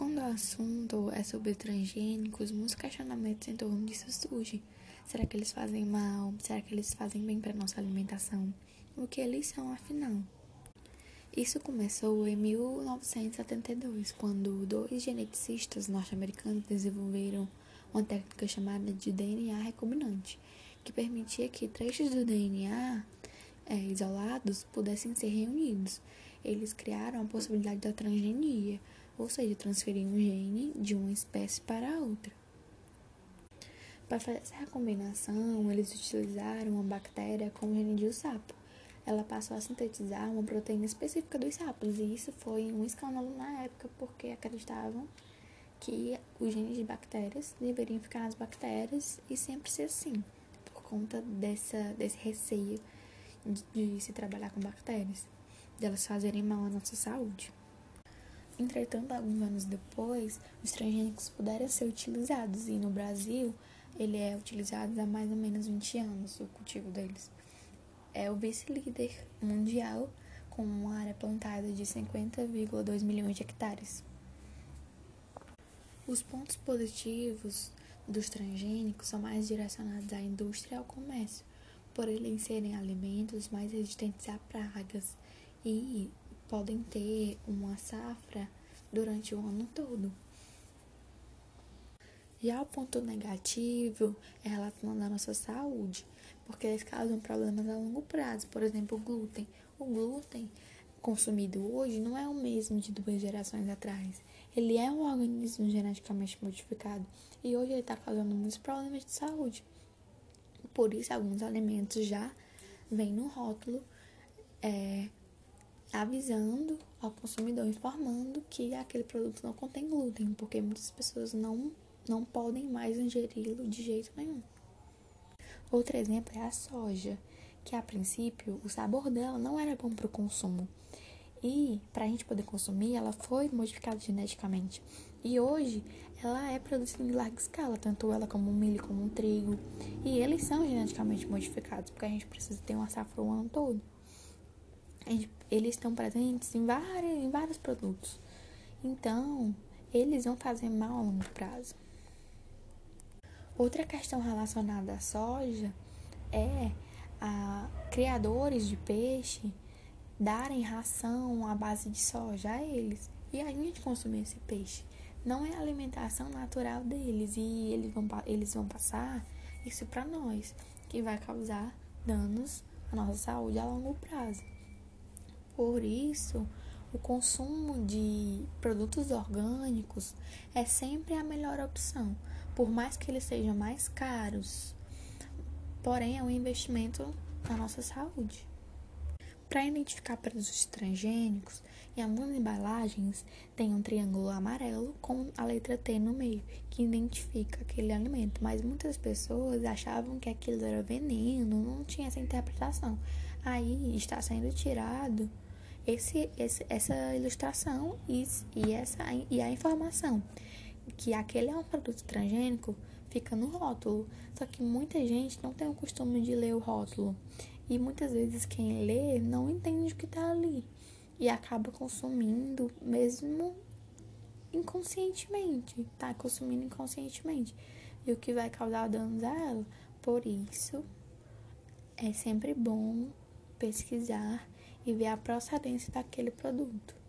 Quando o assunto é sobre transgênicos, muitos questionamentos em torno disso surgem. Será que eles fazem mal? Será que eles fazem bem para nossa alimentação? O que eles são, afinal? Isso começou em 1972, quando dois geneticistas norte-americanos desenvolveram uma técnica chamada de DNA recombinante, que permitia que trechos do DNA é, isolados pudessem ser reunidos. Eles criaram a possibilidade da transgenia, ou seja, transferir um gene de uma espécie para outra. Para fazer essa recombinação, eles utilizaram uma bactéria com o gene de um sapo. Ela passou a sintetizar uma proteína específica dos sapos, e isso foi um escândalo na época, porque acreditavam que os genes de bactérias deveriam ficar nas bactérias e sempre ser assim, por conta dessa, desse receio de, de se trabalhar com bactérias, delas fazerem mal à nossa saúde. Entretanto, alguns anos depois, os transgênicos puderam ser utilizados e no Brasil ele é utilizado há mais ou menos 20 anos, o cultivo deles. É o vice-líder mundial com uma área plantada de 50,2 milhões de hectares. Os pontos positivos dos transgênicos são mais direcionados à indústria e ao comércio, por eles serem alimentos mais resistentes a pragas e podem ter uma safra durante o ano todo. Já o ponto negativo é relacionado à nossa saúde, porque eles causam problemas a longo prazo. Por exemplo, o glúten. O glúten consumido hoje não é o mesmo de duas gerações atrás. Ele é um organismo geneticamente modificado e hoje ele está causando muitos problemas de saúde. Por isso, alguns alimentos já vêm no rótulo é, avisando ao consumidor, informando que aquele produto não contém glúten, porque muitas pessoas não, não podem mais ingeri-lo de jeito nenhum. Outro exemplo é a soja, que a princípio o sabor dela não era bom para o consumo. E para a gente poder consumir, ela foi modificada geneticamente. E hoje ela é produzida em larga escala, tanto ela como o milho, como o trigo. E eles são geneticamente modificados, porque a gente precisa ter uma safra o ano todo eles estão presentes em vários, em vários produtos. Então, eles vão fazer mal a longo prazo. Outra questão relacionada à soja é a criadores de peixe darem ração à base de soja a eles e a gente consumir esse peixe. Não é a alimentação natural deles e eles vão, eles vão passar isso para nós, que vai causar danos à nossa saúde a longo prazo. Por isso, o consumo de produtos orgânicos é sempre a melhor opção, por mais que eles sejam mais caros. Porém, é um investimento na nossa saúde. Para identificar produtos transgênicos, em algumas embalagens tem um triângulo amarelo com a letra T no meio, que identifica aquele alimento. Mas muitas pessoas achavam que aquilo era veneno, não tinha essa interpretação. Aí está sendo tirado esse, esse, essa ilustração e, e, essa, e a informação que aquele é um produto transgênico fica no rótulo. Só que muita gente não tem o costume de ler o rótulo. E muitas vezes quem lê não entende o que está ali. E acaba consumindo mesmo inconscientemente. Tá consumindo inconscientemente. E o que vai causar danos a ela. Por isso, é sempre bom pesquisar e ver a procedência daquele produto.